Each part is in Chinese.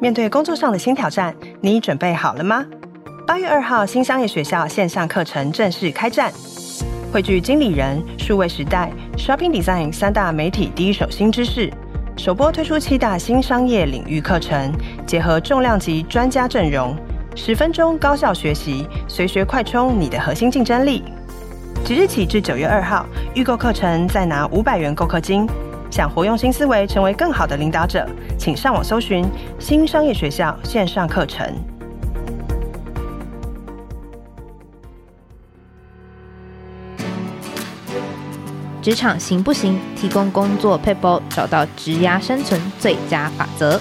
面对工作上的新挑战，你准备好了吗？八月二号，新商业学校线上课程正式开战，汇聚经理人、数位时代、Shopping Design 三大媒体第一手新知识，首播推出七大新商业领域课程，结合重量级专家阵容，十分钟高效学习，随学快充你的核心竞争力。即日起至九月二号，预购课程再拿五百元购课金。想活用新思维，成为更好的领导者，请上网搜寻新商业学校线上课程。职场行不行？提供工作配包，找到职涯生存最佳法则。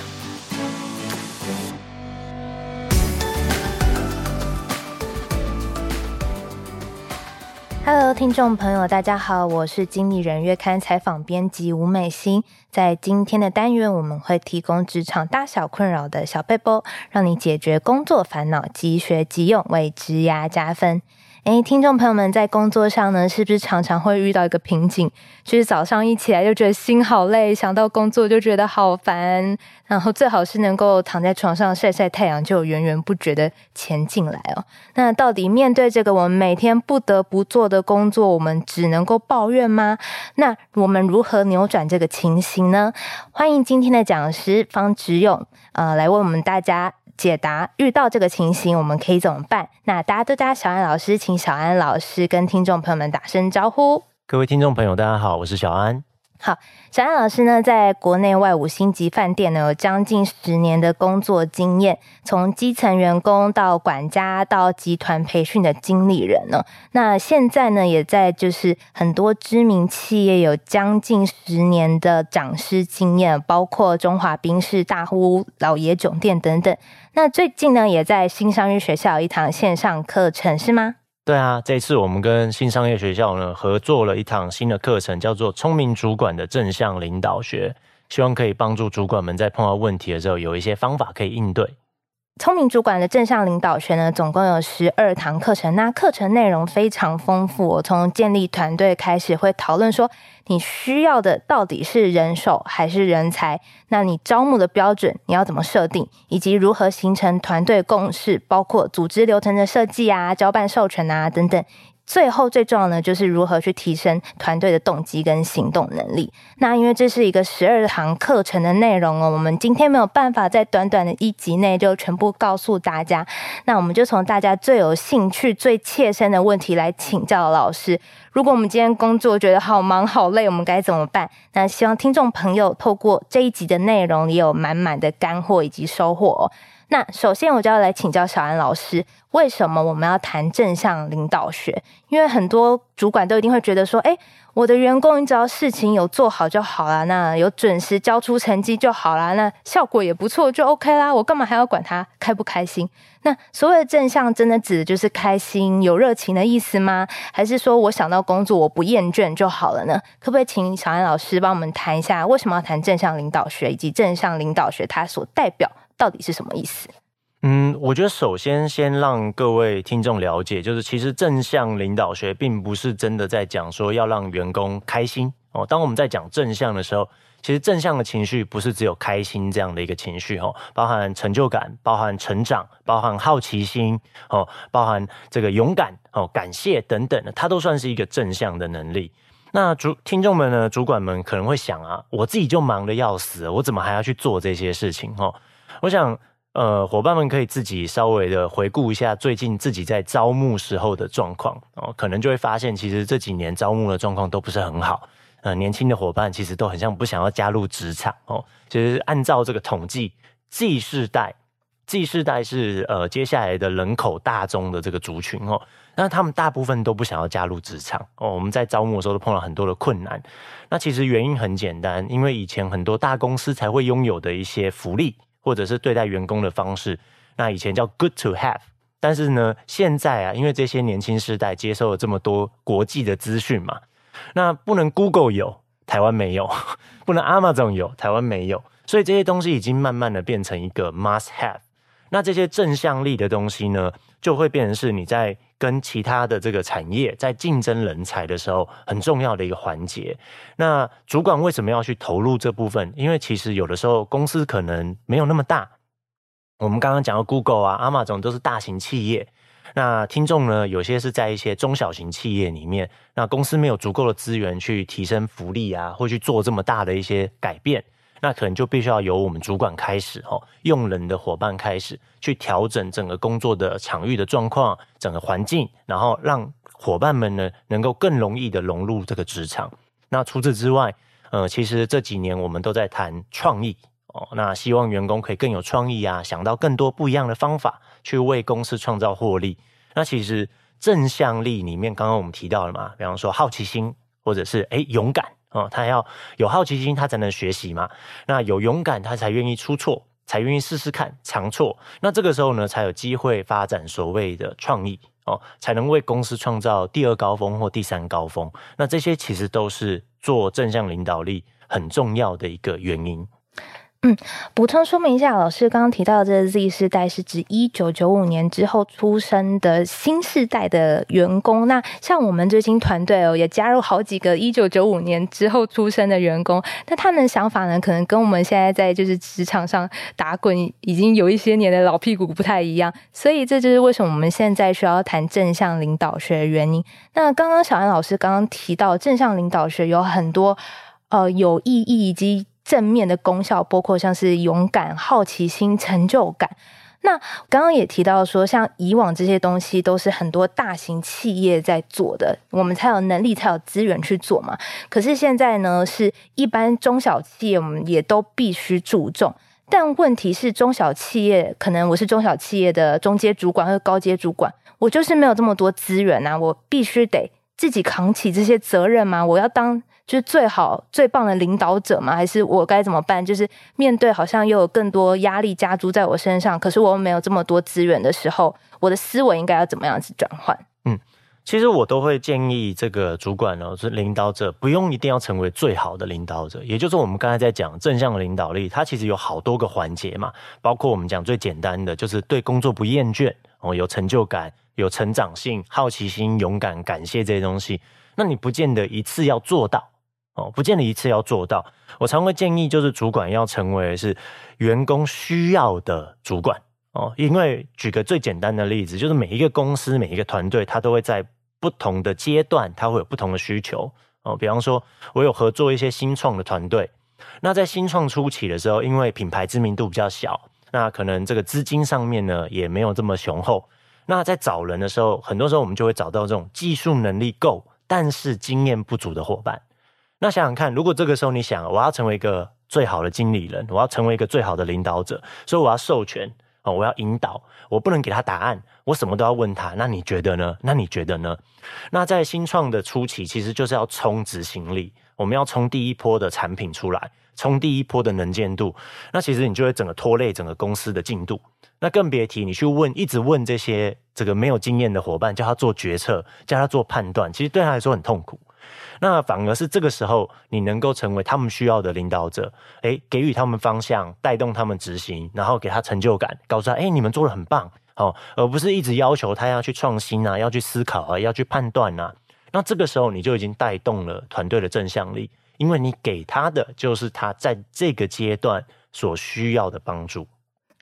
听众朋友，大家好，我是经理人月刊采访编辑吴美心。在今天的单元，我们会提供职场大小困扰的小背包，让你解决工作烦恼，即学即用，为职涯加分。诶，听众朋友们，在工作上呢，是不是常常会遇到一个瓶颈？就是早上一起来就觉得心好累，想到工作就觉得好烦，然后最好是能够躺在床上晒晒太阳，就源源不绝的钱进来哦。那到底面对这个我们每天不得不做的工作，我们只能够抱怨吗？那我们如何扭转这个情形呢？欢迎今天的讲师方质勇，呃，来为我们大家。解答遇到这个情形，我们可以怎么办？那大家都叫小安老师，请小安老师跟听众朋友们打声招呼。各位听众朋友，大家好，我是小安。好，小安老师呢，在国内外五星级饭店呢，有将近十年的工作经验，从基层员工到管家到集团培训的经理人呢。那现在呢，也在就是很多知名企业有将近十年的讲师经验，包括中华宾士、大屋老爷酒店等等。那最近呢，也在新商业学校有一堂线上课程，是吗？对啊，这次我们跟新商业学校呢合作了一堂新的课程，叫做《聪明主管的正向领导学》，希望可以帮助主管们在碰到问题的时候有一些方法可以应对。聪明主管的正向领导学呢，总共有十二堂课程。那课程内容非常丰富，我从建立团队开始，会讨论说你需要的到底是人手还是人才？那你招募的标准你要怎么设定，以及如何形成团队共识，包括组织流程的设计啊、交办授权啊等等。最后最重要的就是如何去提升团队的动机跟行动能力。那因为这是一个十二堂课程的内容哦，我们今天没有办法在短短的一集内就全部告诉大家。那我们就从大家最有兴趣、最切身的问题来请教老师。如果我们今天工作觉得好忙好累，我们该怎么办？那希望听众朋友透过这一集的内容，也有满满的干货以及收获哦。那首先我就要来请教小安老师，为什么我们要谈正向领导学？因为很多主管都一定会觉得说，诶，我的员工你只要事情有做好就好啦，那有准时交出成绩就好啦，那效果也不错就 OK 啦，我干嘛还要管他开不开心？那所谓的正向，真的指的就是开心、有热情的意思吗？还是说我想到工作我不厌倦就好了呢？可不可以请小安老师帮我们谈一下，为什么要谈正向领导学，以及正向领导学它所代表？到底是什么意思？嗯，我觉得首先先让各位听众了解，就是其实正向领导学并不是真的在讲说要让员工开心哦。当我们在讲正向的时候，其实正向的情绪不是只有开心这样的一个情绪哦，包含成就感、包含成长、包含好奇心哦，包含这个勇敢哦、感谢等等的，它都算是一个正向的能力。那主听众们呢，主管们可能会想啊，我自己就忙得要死，我怎么还要去做这些事情哦？我想，呃，伙伴们可以自己稍微的回顾一下最近自己在招募时候的状况哦，可能就会发现，其实这几年招募的状况都不是很好。呃，年轻的伙伴其实都很像不想要加入职场哦。其实按照这个统计，Z 世代，Z 世代是呃接下来的人口大宗的这个族群哦，那他们大部分都不想要加入职场哦。我们在招募的时候都碰到很多的困难。那其实原因很简单，因为以前很多大公司才会拥有的一些福利。或者是对待员工的方式，那以前叫 good to have，但是呢，现在啊，因为这些年轻世代接受了这么多国际的资讯嘛，那不能 Google 有，台湾没有；不能 Amazon 有，台湾没有，所以这些东西已经慢慢的变成一个 must have。那这些正向力的东西呢，就会变成是你在跟其他的这个产业在竞争人才的时候很重要的一个环节。那主管为什么要去投入这部分？因为其实有的时候公司可能没有那么大。我们刚刚讲到 Google 啊、Amazon 都是大型企业。那听众呢，有些是在一些中小型企业里面，那公司没有足够的资源去提升福利啊，或去做这么大的一些改变。那可能就必须要由我们主管开始，哦，用人的伙伴开始去调整整个工作的场域的状况，整个环境，然后让伙伴们呢能够更容易的融入这个职场。那除此之外，呃，其实这几年我们都在谈创意哦，那希望员工可以更有创意啊，想到更多不一样的方法去为公司创造获利。那其实正向力里面，刚刚我们提到了嘛，比方说好奇心，或者是诶勇敢。哦，他要有好奇心，他才能学习嘛。那有勇敢，他才愿意出错，才愿意试试看，尝错。那这个时候呢，才有机会发展所谓的创意哦，才能为公司创造第二高峰或第三高峰。那这些其实都是做正向领导力很重要的一个原因。嗯，补充说明一下，老师刚刚提到的这个 Z 世代是指一九九五年之后出生的新世代的员工。那像我们最新团队哦，也加入好几个一九九五年之后出生的员工。那他们的想法呢，可能跟我们现在在就是职场上打滚已经有一些年的老屁股不太一样。所以这就是为什么我们现在需要谈正向领导学的原因。那刚刚小安老师刚刚提到正向领导学有很多呃有意义以及。正面的功效包括像是勇敢、好奇心、成就感。那刚刚也提到说，像以往这些东西都是很多大型企业在做的，我们才有能力、才有资源去做嘛。可是现在呢，是一般中小企业，我们也都必须注重。但问题是，中小企业可能我是中小企业的中阶主管或者高阶主管，我就是没有这么多资源啊，我必须得自己扛起这些责任吗？我要当。就是最好最棒的领导者吗？还是我该怎么办？就是面对好像又有更多压力加诸在我身上，可是我又没有这么多资源的时候，我的思维应该要怎么样子转换？嗯，其实我都会建议这个主管哦，是领导者，不用一定要成为最好的领导者。也就是我们刚才在讲正向的领导力，它其实有好多个环节嘛，包括我们讲最简单的，就是对工作不厌倦哦，有成就感、有成长性、好奇心、勇敢、感谢这些东西。那你不见得一次要做到。哦，不见得一次要做到。我常会建议，就是主管要成为是员工需要的主管哦。因为举个最简单的例子，就是每一个公司、每一个团队，它都会在不同的阶段，它会有不同的需求哦。比方说，我有合作一些新创的团队，那在新创初期的时候，因为品牌知名度比较小，那可能这个资金上面呢也没有这么雄厚。那在找人的时候，很多时候我们就会找到这种技术能力够，但是经验不足的伙伴。那想想看，如果这个时候你想，我要成为一个最好的经理人，我要成为一个最好的领导者，所以我要授权哦，我要引导，我不能给他答案，我什么都要问他。那你觉得呢？那你觉得呢？那在新创的初期，其实就是要冲执行力，我们要冲第一波的产品出来，冲第一波的能见度。那其实你就会整个拖累整个公司的进度。那更别提你去问，一直问这些这个没有经验的伙伴，叫他做决策，叫他做判断，其实对他来说很痛苦。那反而是这个时候，你能够成为他们需要的领导者，诶，给予他们方向，带动他们执行，然后给他成就感，告诉他，诶，你们做的很棒，哦，而不是一直要求他要去创新啊，要去思考啊，要去判断啊。那这个时候，你就已经带动了团队的正向力，因为你给他的就是他在这个阶段所需要的帮助。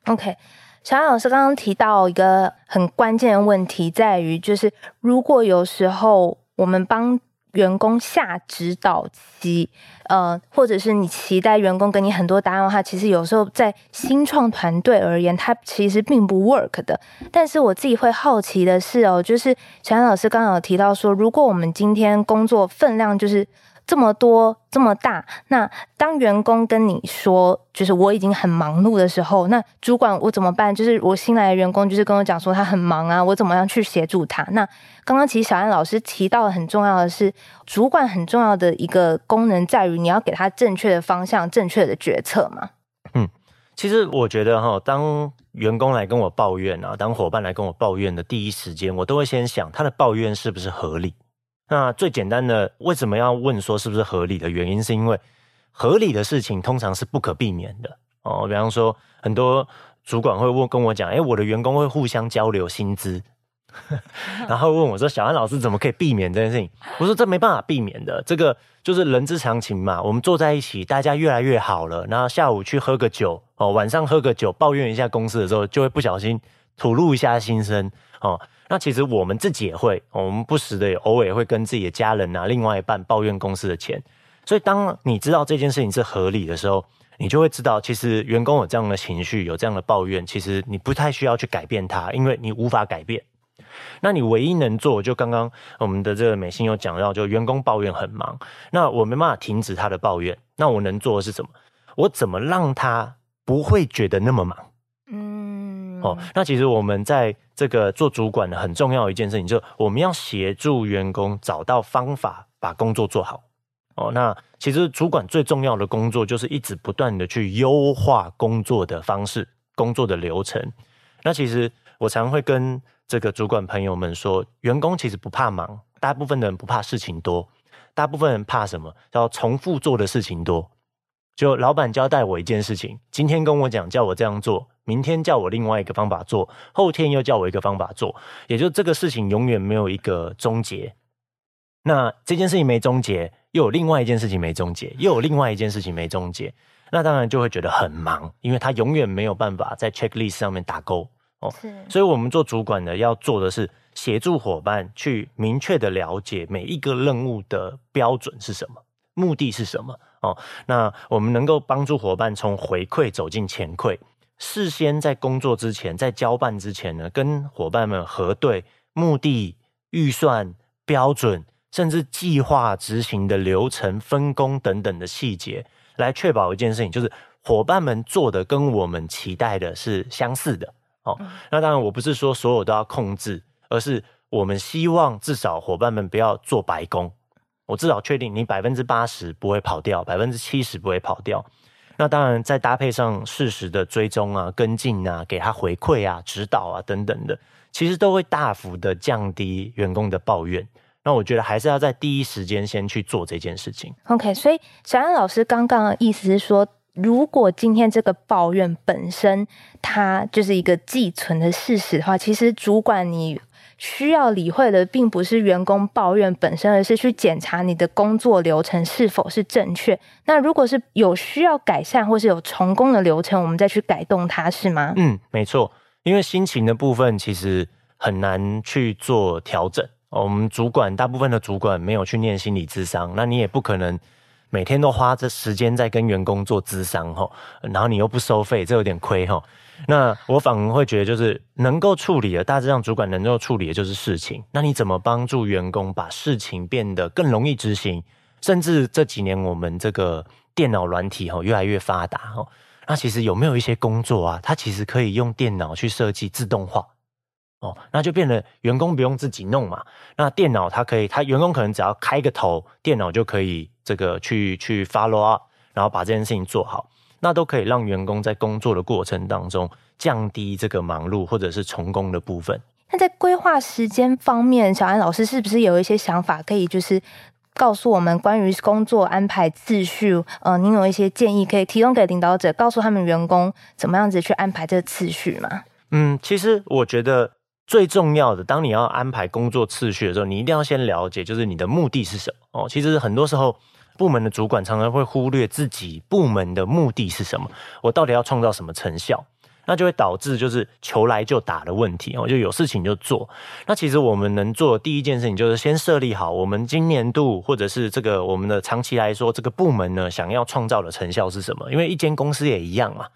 OK，小安老师刚刚提到一个很关键的问题，在于就是如果有时候我们帮员工下指导期，呃，或者是你期待员工给你很多答案的话，其实有时候在新创团队而言，它其实并不 work 的。但是我自己会好奇的是哦，就是小安老师刚刚有提到说，如果我们今天工作分量就是。这么多这么大，那当员工跟你说，就是我已经很忙碌的时候，那主管我怎么办？就是我新来的员工就是跟我讲说他很忙啊，我怎么样去协助他？那刚刚其实小安老师提到的很重要的是，主管很重要的一个功能在于你要给他正确的方向、正确的决策嘛。嗯，其实我觉得哈，当员工来跟我抱怨啊，当伙伴来跟我抱怨的第一时间，我都会先想他的抱怨是不是合理。那最简单的，为什么要问说是不是合理的原因，是因为合理的事情通常是不可避免的哦。比方说，很多主管会问跟我讲，哎，我的员工会互相交流薪资，然后问我说：“小安老师怎么可以避免这件事情？”我说：“这没办法避免的，这个就是人之常情嘛。我们坐在一起，大家越来越好了，然后下午去喝个酒哦，晚上喝个酒，抱怨一下公司的时候，就会不小心吐露一下心声哦。那其实我们自己也会，我们不时的也偶尔也会跟自己的家人啊、另外一半抱怨公司的钱。所以，当你知道这件事情是合理的时候，你就会知道，其实员工有这样的情绪，有这样的抱怨，其实你不太需要去改变它，因为你无法改变。那你唯一能做，就刚刚我们的这个美心有讲到，就员工抱怨很忙，那我没办法停止他的抱怨，那我能做的是什么？我怎么让他不会觉得那么忙？嗯，哦，那其实我们在这个做主管的很重要一件事情，就是我们要协助员工找到方法，把工作做好。哦，那其实主管最重要的工作就是一直不断的去优化工作的方式、工作的流程。那其实我常会跟这个主管朋友们说，员工其实不怕忙，大部分的人不怕事情多，大部分人怕什么？叫重复做的事情多。就老板交代我一件事情，今天跟我讲叫我这样做，明天叫我另外一个方法做，后天又叫我一个方法做，也就这个事情永远没有一个终结。那这件事情没终结。又有另外一件事情没终结，又有另外一件事情没终结，那当然就会觉得很忙，因为他永远没有办法在 checklist 上面打勾哦。是，所以我们做主管的要做的是协助伙伴去明确的了解每一个任务的标准是什么，目的是什么哦。那我们能够帮助伙伴从回馈走进前馈，事先在工作之前，在交办之前呢，跟伙伴们核对目的、预算、标准。甚至计划执行的流程、分工等等的细节，来确保一件事情，就是伙伴们做的跟我们期待的是相似的。哦，那当然我不是说所有都要控制，而是我们希望至少伙伴们不要做白工。我至少确定你百分之八十不会跑掉，百分之七十不会跑掉。那当然再搭配上适时的追踪啊、跟进啊、给他回馈啊、指导啊等等的，其实都会大幅的降低员工的抱怨。那我觉得还是要在第一时间先去做这件事情。OK，所以小安老师刚刚的意思是说，如果今天这个抱怨本身它就是一个既存的事实的话，其实主管你需要理会的并不是员工抱怨本身，而是去检查你的工作流程是否是正确。那如果是有需要改善或是有成功的流程，我们再去改动它，是吗？嗯，没错，因为心情的部分其实很难去做调整。我们主管大部分的主管没有去念心理智商，那你也不可能每天都花这时间在跟员工做咨商吼，然后你又不收费，这有点亏吼。那我反而会觉得，就是能够处理的，大致上主管能够处理的就是事情。那你怎么帮助员工把事情变得更容易执行？甚至这几年我们这个电脑软体吼越来越发达吼，那其实有没有一些工作啊，它其实可以用电脑去设计自动化？哦，那就变得员工不用自己弄嘛。那电脑它可以，他员工可能只要开个头，电脑就可以这个去去 follow up，然后把这件事情做好。那都可以让员工在工作的过程当中降低这个忙碌或者是重工的部分。那在规划时间方面，小安老师是不是有一些想法可以就是告诉我们关于工作安排次序？呃，您有一些建议可以提供给领导者，告诉他们员工怎么样子去安排这个次序吗？嗯，其实我觉得。最重要的，当你要安排工作次序的时候，你一定要先了解，就是你的目的是什么哦。其实很多时候，部门的主管常常会忽略自己部门的目的是什么，我到底要创造什么成效，那就会导致就是求来就打的问题哦。就有事情就做。那其实我们能做的第一件事情，就是先设立好我们今年度或者是这个我们的长期来说，这个部门呢想要创造的成效是什么？因为一间公司也一样嘛。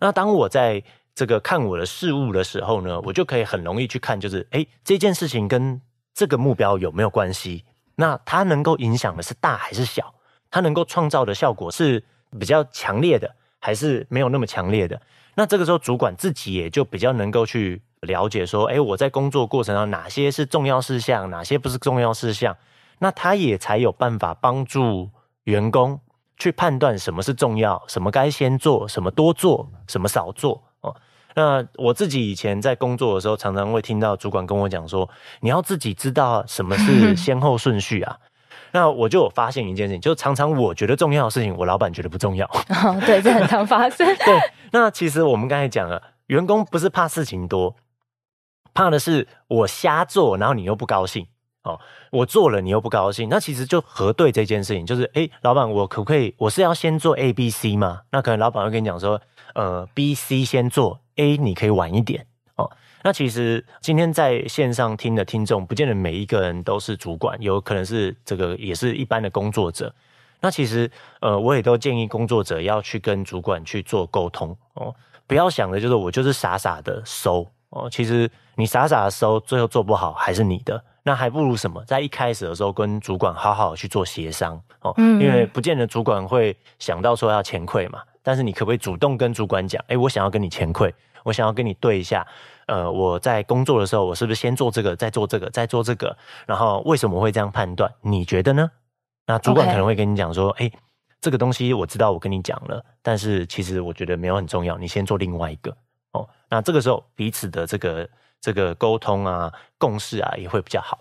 那当我在这个看我的事物的时候呢，我就可以很容易去看，就是诶，这件事情跟这个目标有没有关系？那它能够影响的是大还是小？它能够创造的效果是比较强烈的，还是没有那么强烈的？那这个时候主管自己也就比较能够去了解说，诶，我在工作过程中哪些是重要事项，哪些不是重要事项？那他也才有办法帮助员工去判断什么是重要，什么该先做，什么多做，什么少做哦。那我自己以前在工作的时候，常常会听到主管跟我讲说：“你要自己知道什么是 先后顺序啊。”那我就有发现一件事情，就常常我觉得重要的事情，我老板觉得不重要。哦，对，这很常发生。对，那其实我们刚才讲了，员工不是怕事情多，怕的是我瞎做，然后你又不高兴哦。我做了，你又不高兴，那其实就核对这件事情，就是哎，老板，我可不可以？我是要先做 A、B、C 吗？那可能老板会跟你讲说，呃，B、C 先做，A 你可以晚一点哦。那其实今天在线上听的听众，不见得每一个人都是主管，有可能是这个也是一般的工作者。那其实呃，我也都建议工作者要去跟主管去做沟通哦，不要想的就是我就是傻傻的收哦。其实你傻傻的收，最后做不好还是你的。那还不如什么，在一开始的时候跟主管好好去做协商哦，因为不见得主管会想到说要钱馈嘛，但是你可不可以主动跟主管讲，哎，我想要跟你钱馈，我想要跟你对一下，呃，我在工作的时候，我是不是先做这个，再做这个，再做这个，然后为什么会这样判断？你觉得呢？那主管可能会跟你讲说，哎，这个东西我知道，我跟你讲了，但是其实我觉得没有很重要，你先做另外一个哦。那这个时候彼此的这个。这个沟通啊，共识啊，也会比较好。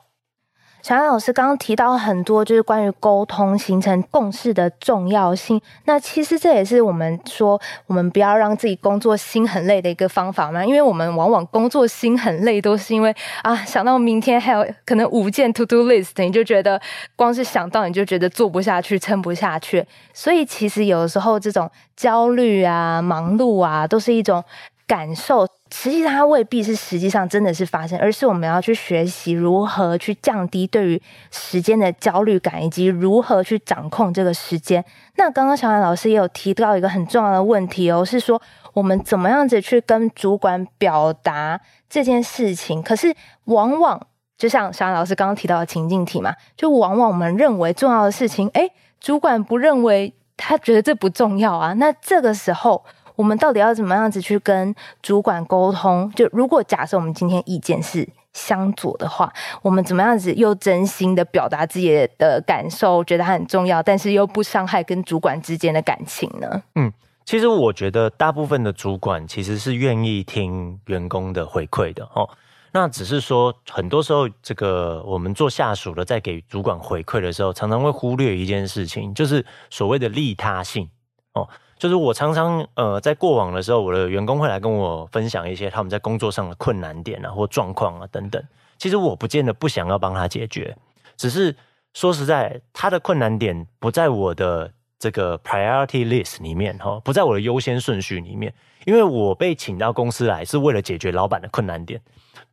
小安老师刚刚提到很多，就是关于沟通形成共识的重要性。那其实这也是我们说，我们不要让自己工作心很累的一个方法嘛。因为我们往往工作心很累，都是因为啊，想到明天还有可能五件 to do list，你就觉得光是想到你就觉得做不下去，撑不下去。所以其实有的时候这种焦虑啊、忙碌啊，都是一种感受。实际上，它未必是实际上真的是发生，而是我们要去学习如何去降低对于时间的焦虑感，以及如何去掌控这个时间。那刚刚小安老师也有提到一个很重要的问题哦，是说我们怎么样子去跟主管表达这件事情？可是往往就像小安老师刚刚提到的情境题嘛，就往往我们认为重要的事情，诶，主管不认为，他觉得这不重要啊。那这个时候。我们到底要怎么样子去跟主管沟通？就如果假设我们今天意见是相左的话，我们怎么样子又真心的表达自己的感受，觉得它很重要，但是又不伤害跟主管之间的感情呢？嗯，其实我觉得大部分的主管其实是愿意听员工的回馈的哦。那只是说，很多时候这个我们做下属的在给主管回馈的时候，常常会忽略一件事情，就是所谓的利他性哦。就是我常常呃，在过往的时候，我的员工会来跟我分享一些他们在工作上的困难点啊，或状况啊等等。其实我不见得不想要帮他解决，只是说实在，他的困难点不在我的这个 priority list 里面哈，不在我的优先顺序里面。因为我被请到公司来是为了解决老板的困难点，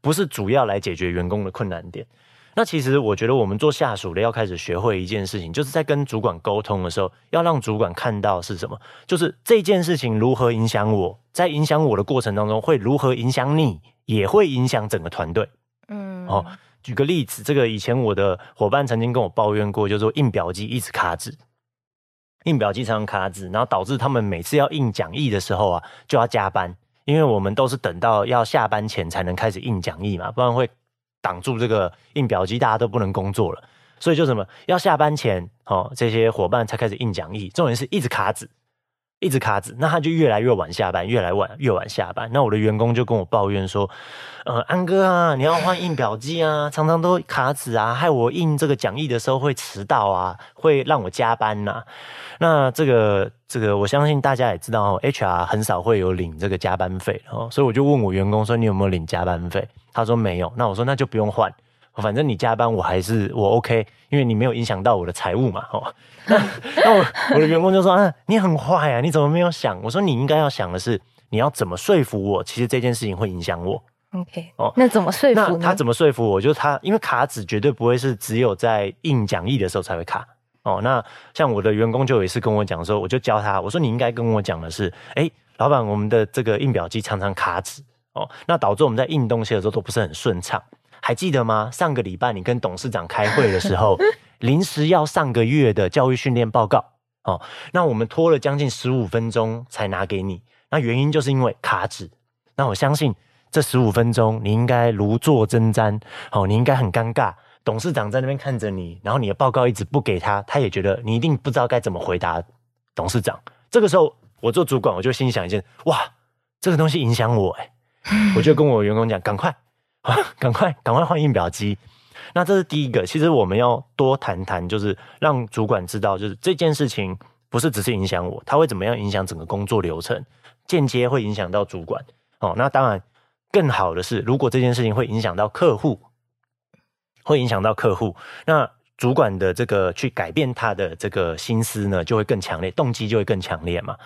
不是主要来解决员工的困难点。那其实我觉得，我们做下属的要开始学会一件事情，就是在跟主管沟通的时候，要让主管看到是什么，就是这件事情如何影响我，在影响我的过程当中会如何影响你，也会影响整个团队。嗯，哦，举个例子，这个以前我的伙伴曾经跟我抱怨过，就是说印表机一直卡纸，印表机常常卡纸，然后导致他们每次要印讲义的时候啊，就要加班，因为我们都是等到要下班前才能开始印讲义嘛，不然会。挡住这个印表机，大家都不能工作了，所以就什么要下班前，哦，这些伙伴才开始印讲义。重点是一直卡纸，一直卡纸，那他就越来越晚下班，越来晚越晚下班。那我的员工就跟我抱怨说，呃，安哥啊，你要换印表机啊，常常都卡纸啊，害我印这个讲义的时候会迟到啊，会让我加班呐、那这个这个，我相信大家也知道，HR 很少会有领这个加班费哦，所以我就问我员工说，你有没有领加班费？他说没有。那我说那就不用换，反正你加班我还是我 OK，因为你没有影响到我的财务嘛。哦，那那我我的员工就说啊，你很坏啊，你怎么没有想？我说你应该要想的是，你要怎么说服我？其实这件事情会影响我。OK，哦，那怎么说服那？他怎么说服我？就是他，因为卡纸绝对不会是只有在印讲义的时候才会卡。哦，那像我的员工就有一次跟我讲说，我就教他，我说你应该跟我讲的是，哎，老板，我们的这个印表机常常卡纸，哦，那导致我们在印东西的时候都不是很顺畅，还记得吗？上个礼拜你跟董事长开会的时候，临时要上个月的教育训练报告，哦，那我们拖了将近十五分钟才拿给你，那原因就是因为卡纸，那我相信这十五分钟你应该如坐针毡，哦，你应该很尴尬。董事长在那边看着你，然后你的报告一直不给他，他也觉得你一定不知道该怎么回答董事长。这个时候，我做主管，我就心想一件：哇，这个东西影响我哎！我就跟我员工讲，赶快啊，赶快，赶快换印表机。那这是第一个。其实我们要多谈谈，就是让主管知道，就是这件事情不是只是影响我，他会怎么样影响整个工作流程，间接会影响到主管。哦，那当然。更好的是，如果这件事情会影响到客户，会影响到客户，那主管的这个去改变他的这个心思呢，就会更强烈，动机就会更强烈嘛。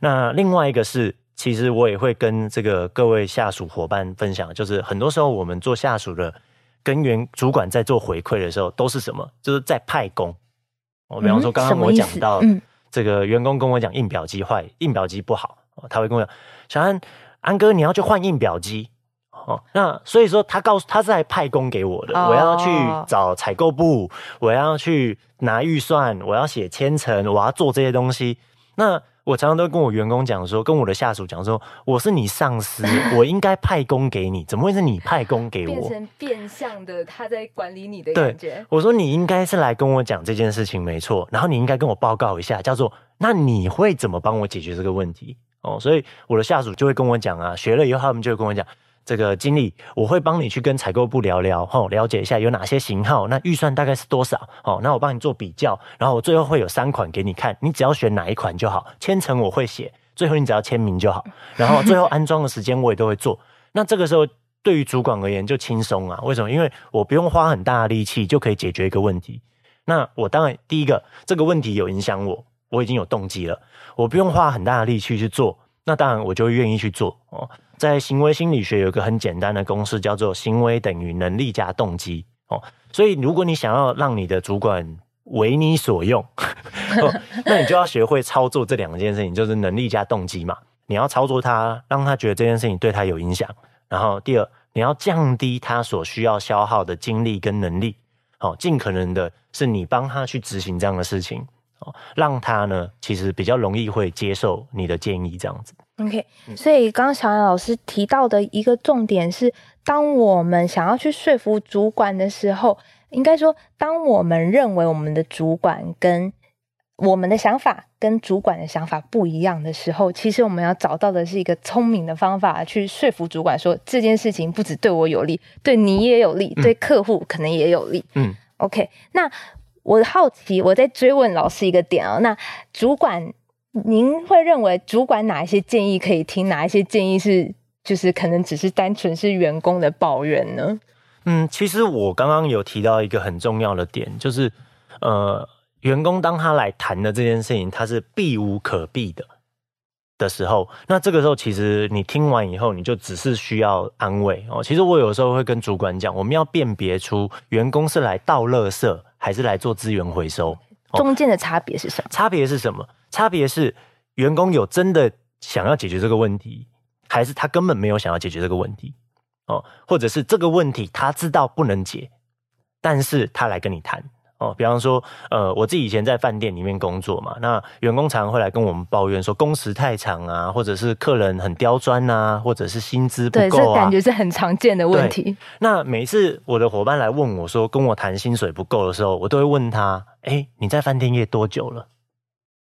那另外一个是，其实我也会跟这个各位下属伙伴分享，就是很多时候我们做下属的，跟原主管在做回馈的时候，都是什么？就是在派工。我比方说，刚刚我讲到，这个员工跟我讲印表机坏，印表机不好，他会跟我讲，小安。安哥，你要去换印表机哦。那所以说，他告诉他是来派工给我的，我要去找采购部，我要去拿预算，我要写签呈，我要做这些东西。那我常常都跟我员工讲说，跟我的下属讲说，我是你上司，我应该派工给你，怎么会是你派工给我？变成变相的他在管理你的感觉。对，我说你应该是来跟我讲这件事情没错，然后你应该跟我报告一下，叫做那你会怎么帮我解决这个问题？哦，所以我的下属就会跟我讲啊，学了以后他们就会跟我讲，这个经理，我会帮你去跟采购部聊聊，吼，了解一下有哪些型号，那预算大概是多少，哦，那我帮你做比较，然后我最后会有三款给你看，你只要选哪一款就好，签成我会写，最后你只要签名就好，然后最后安装的时间我也都会做。那这个时候对于主管而言就轻松啊，为什么？因为我不用花很大的力气就可以解决一个问题。那我当然第一个这个问题有影响我。我已经有动机了，我不用花很大的力气去做，那当然我就愿意去做哦。在行为心理学有一个很简单的公式，叫做行为等于能力加动机哦。所以如果你想要让你的主管为你所用，那你就要学会操作这两件事情，就是能力加动机嘛。你要操作他，让他觉得这件事情对他有影响。然后第二，你要降低他所需要消耗的精力跟能力，哦，尽可能的是你帮他去执行这样的事情。哦，让他呢，其实比较容易会接受你的建议，这样子。OK，所以刚刚小安老师提到的一个重点是，当我们想要去说服主管的时候，应该说，当我们认为我们的主管跟我们的想法跟主管的想法不一样的时候，其实我们要找到的是一个聪明的方法去说服主管说，说这件事情不止对我有利，对你也有利，对客户可能也有利。嗯，OK，那。我好奇，我在追问老师一个点啊。那主管，您会认为主管哪一些建议可以听，哪一些建议是就是可能只是单纯是员工的抱怨呢？嗯，其实我刚刚有提到一个很重要的点，就是呃，员工当他来谈的这件事情，他是避无可避的。的时候，那这个时候其实你听完以后，你就只是需要安慰哦。其实我有时候会跟主管讲，我们要辨别出员工是来倒垃圾还是来做资源回收，中间的差别是什么？差别是什么？差别是员工有真的想要解决这个问题，还是他根本没有想要解决这个问题哦？或者是这个问题他知道不能解，但是他来跟你谈。哦，比方说，呃，我自己以前在饭店里面工作嘛，那员工常常会来跟我们抱怨说工时太长啊，或者是客人很刁钻啊，或者是薪资不够啊。对，这感觉是很常见的问题。那每一次我的伙伴来问我说跟我谈薪水不够的时候，我都会问他：哎，你在饭店业多久了？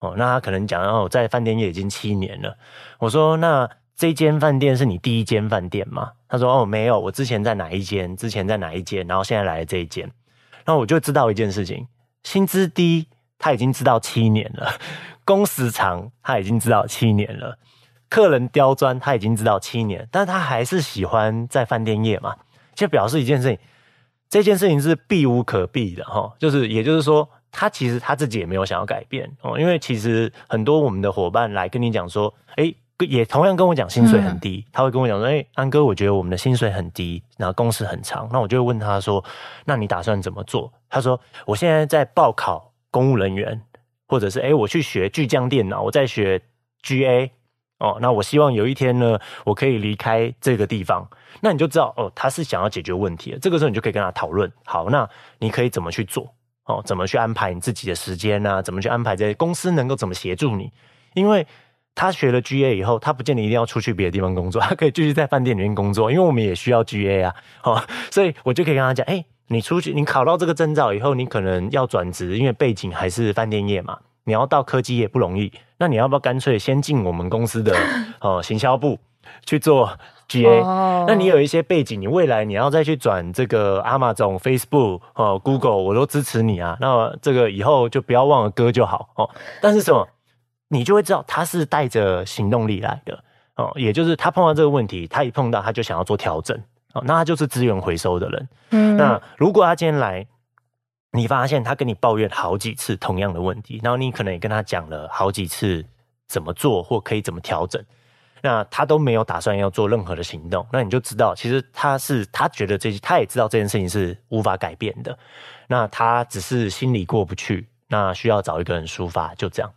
哦，那他可能讲哦，我在饭店业已经七年了。我说：那这间饭店是你第一间饭店吗？他说：哦，没有，我之前在哪一间？之前在哪一间？然后现在来了这一间。那我就知道一件事情，薪资低，他已经知道七年了；工时长，他已经知道七年了；客人刁钻，他已经知道七年，但他还是喜欢在饭店业嘛，就表示一件事情，这件事情是避无可避的哈，就是也就是说，他其实他自己也没有想要改变哦，因为其实很多我们的伙伴来跟你讲说，诶。也同样跟我讲薪水很低，嗯、他会跟我讲说：“哎、欸，安哥，我觉得我们的薪水很低，然后工时很长。”那我就会问他说：“那你打算怎么做？”他说：“我现在在报考公务人员，或者是哎、欸，我去学巨匠电脑，我在学 GA 哦。那我希望有一天呢，我可以离开这个地方。那你就知道哦，他是想要解决问题的。这个时候你就可以跟他讨论。好，那你可以怎么去做？哦，怎么去安排你自己的时间啊？怎么去安排这些公司能够怎么协助你？因为。他学了 GA 以后，他不见得一定要出去别的地方工作，他可以继续在饭店里面工作，因为我们也需要 GA 啊，哦，所以我就可以跟他讲，哎，你出去，你考到这个证照以后，你可能要转职，因为背景还是饭店业嘛，你要到科技业不容易，那你要不要干脆先进我们公司的 哦行销部去做 GA？那你有一些背景，你未来你要再去转这个 Amazon、Facebook、哦 Google，我都支持你啊，那这个以后就不要忘了歌就好哦。但是什么？你就会知道他是带着行动力来的，哦，也就是他碰到这个问题，他一碰到他就想要做调整，哦，那他就是资源回收的人。嗯，那如果他今天来，你发现他跟你抱怨好几次同样的问题，然后你可能也跟他讲了好几次怎么做或可以怎么调整。那他都没有打算要做任何的行动，那你就知道，其实他是他觉得这些，他也知道这件事情是无法改变的。那他只是心里过不去，那需要找一个人抒发，就这样。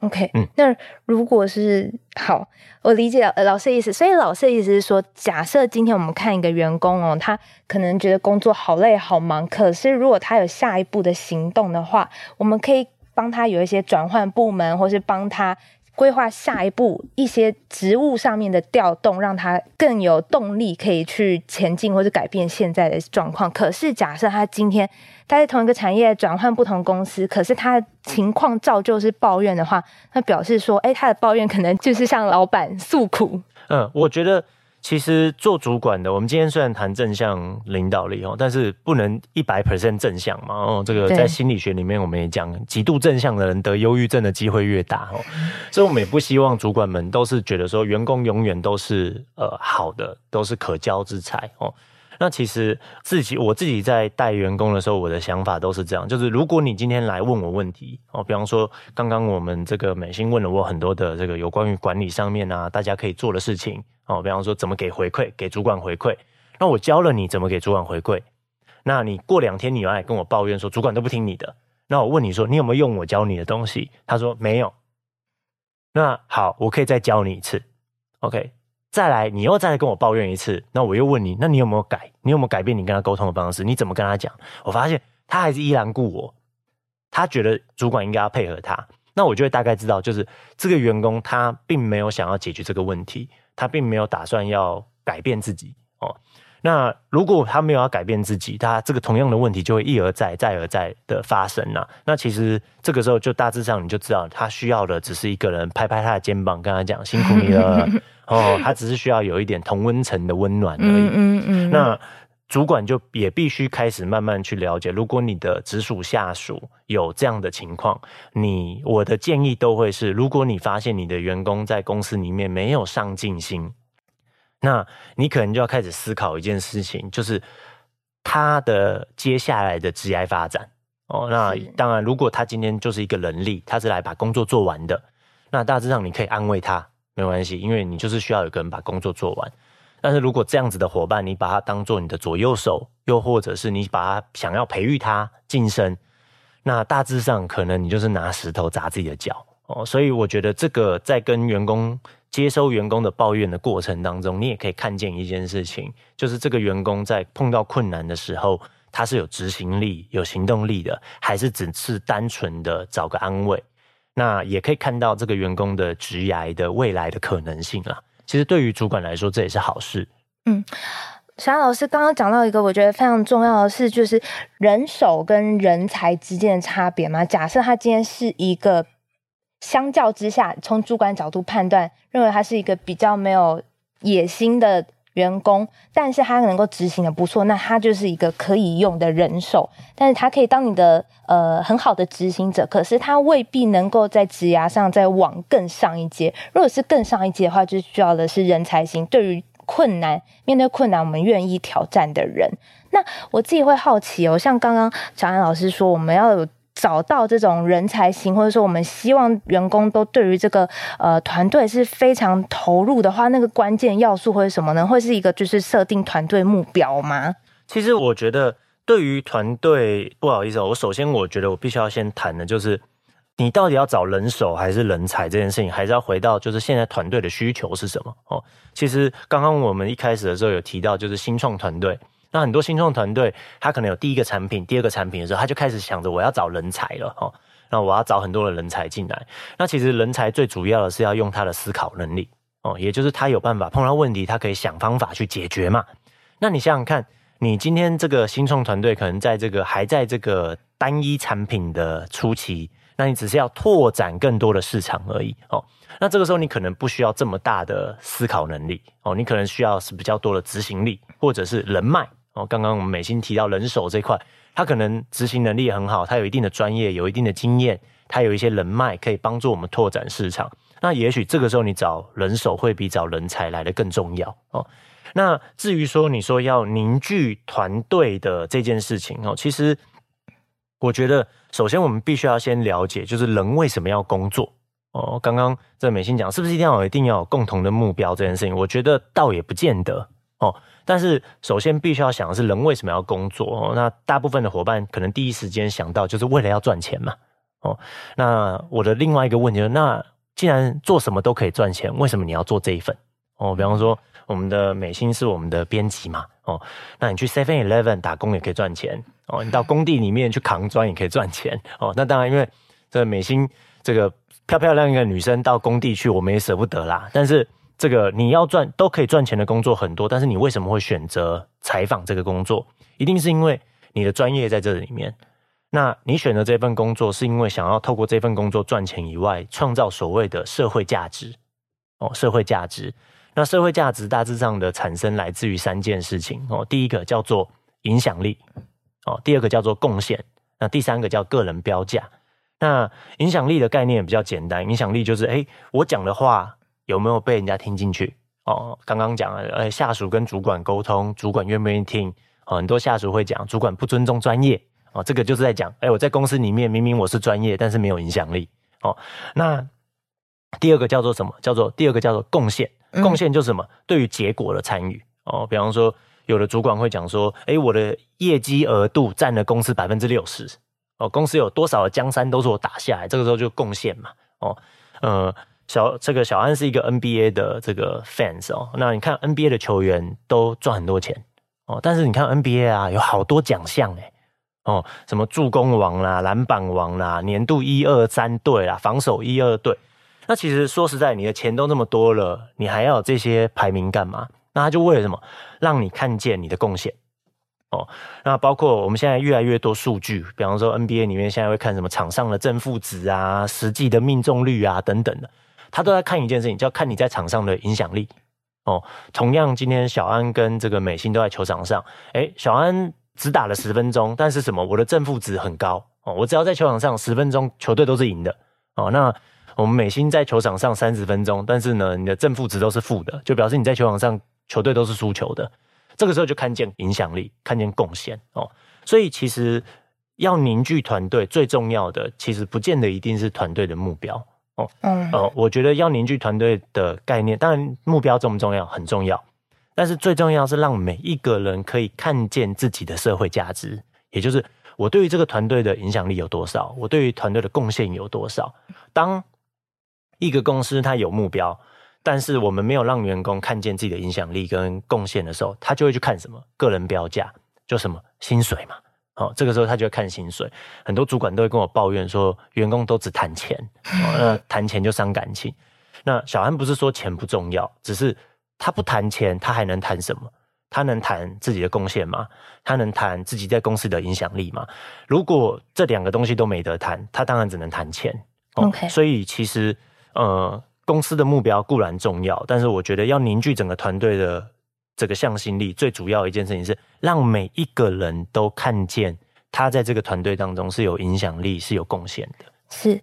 OK，嗯，那如果是好，我理解了老师的意思。所以老师的意思是说，假设今天我们看一个员工哦，他可能觉得工作好累好忙，可是如果他有下一步的行动的话，我们可以帮他有一些转换部门，或是帮他。规划下一步一些职务上面的调动，让他更有动力可以去前进或者改变现在的状况。可是假设他今天他在同一个产业转换不同公司，可是他情况照旧是抱怨的话，那表示说，哎，他的抱怨可能就是向老板诉苦。嗯，我觉得。其实做主管的，我们今天虽然谈正向领导力哦，但是不能一百 percent 正向嘛哦。这个在心理学里面我们也讲，极度正向的人得忧郁症的机会越大哦。所以我们也不希望主管们都是觉得说员工永远都是呃好的，都是可交之才哦。那其实自己我自己在带员工的时候，我的想法都是这样，就是如果你今天来问我问题哦，比方说刚刚我们这个美心问了我很多的这个有关于管理上面啊，大家可以做的事情哦，比方说怎么给回馈，给主管回馈，那我教了你怎么给主管回馈，那你过两天你要来跟我抱怨说主管都不听你的，那我问你说你有没有用我教你的东西？他说没有，那好，我可以再教你一次，OK。再来，你又再来跟我抱怨一次，那我又问你，那你有没有改？你有没有改变你跟他沟通的方式？你怎么跟他讲？我发现他还是依然故我，他觉得主管应该要配合他。那我就会大概知道，就是这个员工他并没有想要解决这个问题，他并没有打算要改变自己哦。那如果他没有要改变自己，他这个同样的问题就会一而再、再而再的发生呐。那其实这个时候就大致上你就知道，他需要的只是一个人拍拍他的肩膀，跟他讲辛苦你了 哦。他只是需要有一点同温层的温暖而已。嗯嗯嗯。那主管就也必须开始慢慢去了解，如果你的直属下属有这样的情况，你我的建议都会是：如果你发现你的员工在公司里面没有上进心。那你可能就要开始思考一件事情，就是他的接下来的职业发展哦。那当然，如果他今天就是一个人力，他是来把工作做完的，那大致上你可以安慰他，没关系，因为你就是需要有个人把工作做完。但是如果这样子的伙伴，你把他当做你的左右手，又或者是你把他想要培育他晋升，那大致上可能你就是拿石头砸自己的脚哦。所以我觉得这个在跟员工。接收员工的抱怨的过程当中，你也可以看见一件事情，就是这个员工在碰到困难的时候，他是有执行力、有行动力的，还是只是单纯的找个安慰？那也可以看到这个员工的职涯的未来的可能性啦。其实对于主管来说，这也是好事。嗯，小安老师刚刚讲到一个我觉得非常重要的事，就是人手跟人才之间的差别嘛。假设他今天是一个。相较之下，从主管角度判断，认为他是一个比较没有野心的员工，但是他能够执行的不错，那他就是一个可以用的人手。但是他可以当你的呃很好的执行者，可是他未必能够在职涯上再往更上一阶。如果是更上一阶的话，就需要的是人才型，对于困难，面对困难我们愿意挑战的人。那我自己会好奇哦，像刚刚小安老师说，我们要有。找到这种人才型，或者说我们希望员工都对于这个呃团队是非常投入的话，那个关键要素会是什么呢？会是一个就是设定团队目标吗？其实我觉得，对于团队，不好意思，我首先我觉得我必须要先谈的就是，你到底要找人手还是人才这件事情，还是要回到就是现在团队的需求是什么哦。其实刚刚我们一开始的时候有提到，就是新创团队。那很多新创团队，他可能有第一个产品、第二个产品的时候，他就开始想着我要找人才了哦。那我要找很多的人才进来。那其实人才最主要的是要用他的思考能力哦，也就是他有办法碰到问题，他可以想方法去解决嘛。那你想想看，你今天这个新创团队可能在这个还在这个单一产品的初期，那你只是要拓展更多的市场而已哦。那这个时候你可能不需要这么大的思考能力哦，你可能需要是比较多的执行力或者是人脉。哦，刚刚我们美心提到人手这块，他可能执行能力很好，他有一定的专业，有一定的经验，他有一些人脉可以帮助我们拓展市场。那也许这个时候你找人手会比找人才来的更重要哦。那至于说你说要凝聚团队的这件事情哦，其实我觉得首先我们必须要先了解，就是人为什么要工作哦。刚刚这美心讲是不是一定要一定要有共同的目标这件事情，我觉得倒也不见得哦。但是首先必须要想的是人为什么要工作哦。那大部分的伙伴可能第一时间想到就是为了要赚钱嘛哦。那我的另外一个问题，那既然做什么都可以赚钱，为什么你要做这一份哦？比方说。我们的美心是我们的编辑嘛，哦，那你去 Seven Eleven 打工也可以赚钱哦，你到工地里面去扛砖也可以赚钱哦。那当然，因为这美心这个漂漂亮亮一个女生到工地去，我们也舍不得啦。但是这个你要赚都可以赚钱的工作很多，但是你为什么会选择采访这个工作？一定是因为你的专业在这里面。那你选择这份工作，是因为想要透过这份工作赚钱以外，创造所谓的社会价值哦，社会价值。那社会价值大致上的产生来自于三件事情哦，第一个叫做影响力哦，第二个叫做贡献，那第三个叫个人标价。那影响力的概念比较简单，影响力就是诶，我讲的话有没有被人家听进去哦？刚刚讲了，呃，下属跟主管沟通，主管愿不愿意听？哦很多下属会讲，主管不尊重专业哦，这个就是在讲，诶，我在公司里面明明我是专业，但是没有影响力哦。那第二个叫做什么？叫做第二个叫做贡献。贡献就是什么？对于结果的参与哦。比方说，有的主管会讲说：“哎，我的业绩额度占了公司百分之六十哦，公司有多少的江山都是我打下来。”这个时候就贡献嘛哦。呃，小这个小安是一个 NBA 的这个 fans 哦。那你看 NBA 的球员都赚很多钱哦，但是你看 NBA 啊，有好多奖项哎哦，什么助攻王啦、篮板王啦、年度一二三队啦、防守一二队。那其实说实在，你的钱都那么多了，你还要有这些排名干嘛？那他就为了什么？让你看见你的贡献哦。那包括我们现在越来越多数据，比方说 NBA 里面现在会看什么场上的正负值啊、实际的命中率啊等等的，他都在看一件事情，叫看你在场上的影响力哦。同样，今天小安跟这个美心都在球场上，诶，小安只打了十分钟，但是什么？我的正负值很高哦。我只要在球场上十分钟，球队都是赢的哦。那我们美心在球场上三十分钟，但是呢，你的正负值都是负的，就表示你在球场上球队都是输球的。这个时候就看见影响力，看见贡献哦。所以其实要凝聚团队，最重要的其实不见得一定是团队的目标哦。嗯，呃，我觉得要凝聚团队的概念，当然目标重不重要？很重要。但是最重要是让每一个人可以看见自己的社会价值，也就是我对于这个团队的影响力有多少，我对于团队的贡献有多少。当一个公司它有目标，但是我们没有让员工看见自己的影响力跟贡献的时候，他就会去看什么个人标价，就什么薪水嘛。好，这个时候他就会看薪水。很多主管都会跟我抱怨说，员工都只谈钱，那 谈钱就伤感情。那小安不是说钱不重要，只是他不谈钱，他还能谈什么？他能谈自己的贡献吗？他能谈自己在公司的影响力吗？如果这两个东西都没得谈，他当然只能谈钱。OK，所以其实。呃，公司的目标固然重要，但是我觉得要凝聚整个团队的这个向心力，最主要一件事情是让每一个人都看见他在这个团队当中是有影响力、是有贡献的。是，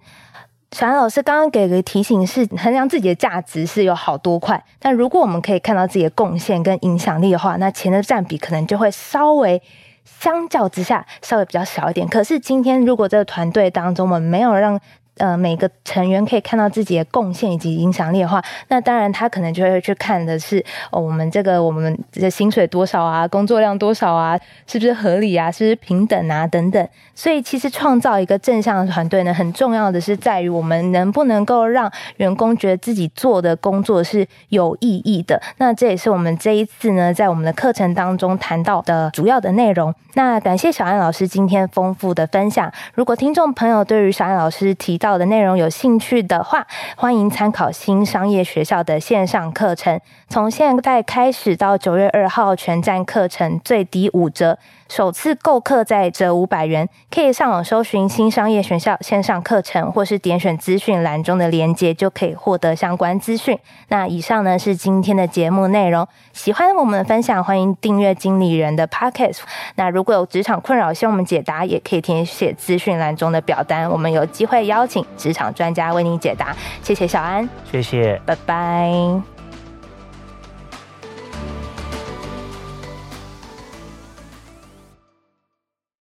小安老师刚刚给个提醒，是衡量自己的价值是有好多块，但如果我们可以看到自己的贡献跟影响力的话，那钱的占比可能就会稍微相较之下稍微比较小一点。可是今天如果这个团队当中我们没有让呃，每个成员可以看到自己的贡献以及影响力的话，那当然他可能就会去看的是哦，我们这个我们的薪水多少啊，工作量多少啊，是不是合理啊，是不是平等啊等等。所以其实创造一个正向的团队呢，很重要的是在于我们能不能够让员工觉得自己做的工作是有意义的。那这也是我们这一次呢，在我们的课程当中谈到的主要的内容。那感谢小安老师今天丰富的分享。如果听众朋友对于小安老师提到到的内容有兴趣的话，欢迎参考新商业学校的线上课程。从现在开始到九月二号，全站课程最低五折。首次购课再折五百元，可以上网搜寻新商业学校线上课程，或是点选资讯栏中的链接，就可以获得相关资讯。那以上呢是今天的节目内容，喜欢我们的分享，欢迎订阅经理人的 Podcast。那如果有职场困扰，希望我们解答，也可以填写资讯栏中的表单，我们有机会邀请职场专家为您解答。谢谢小安，谢谢，拜拜。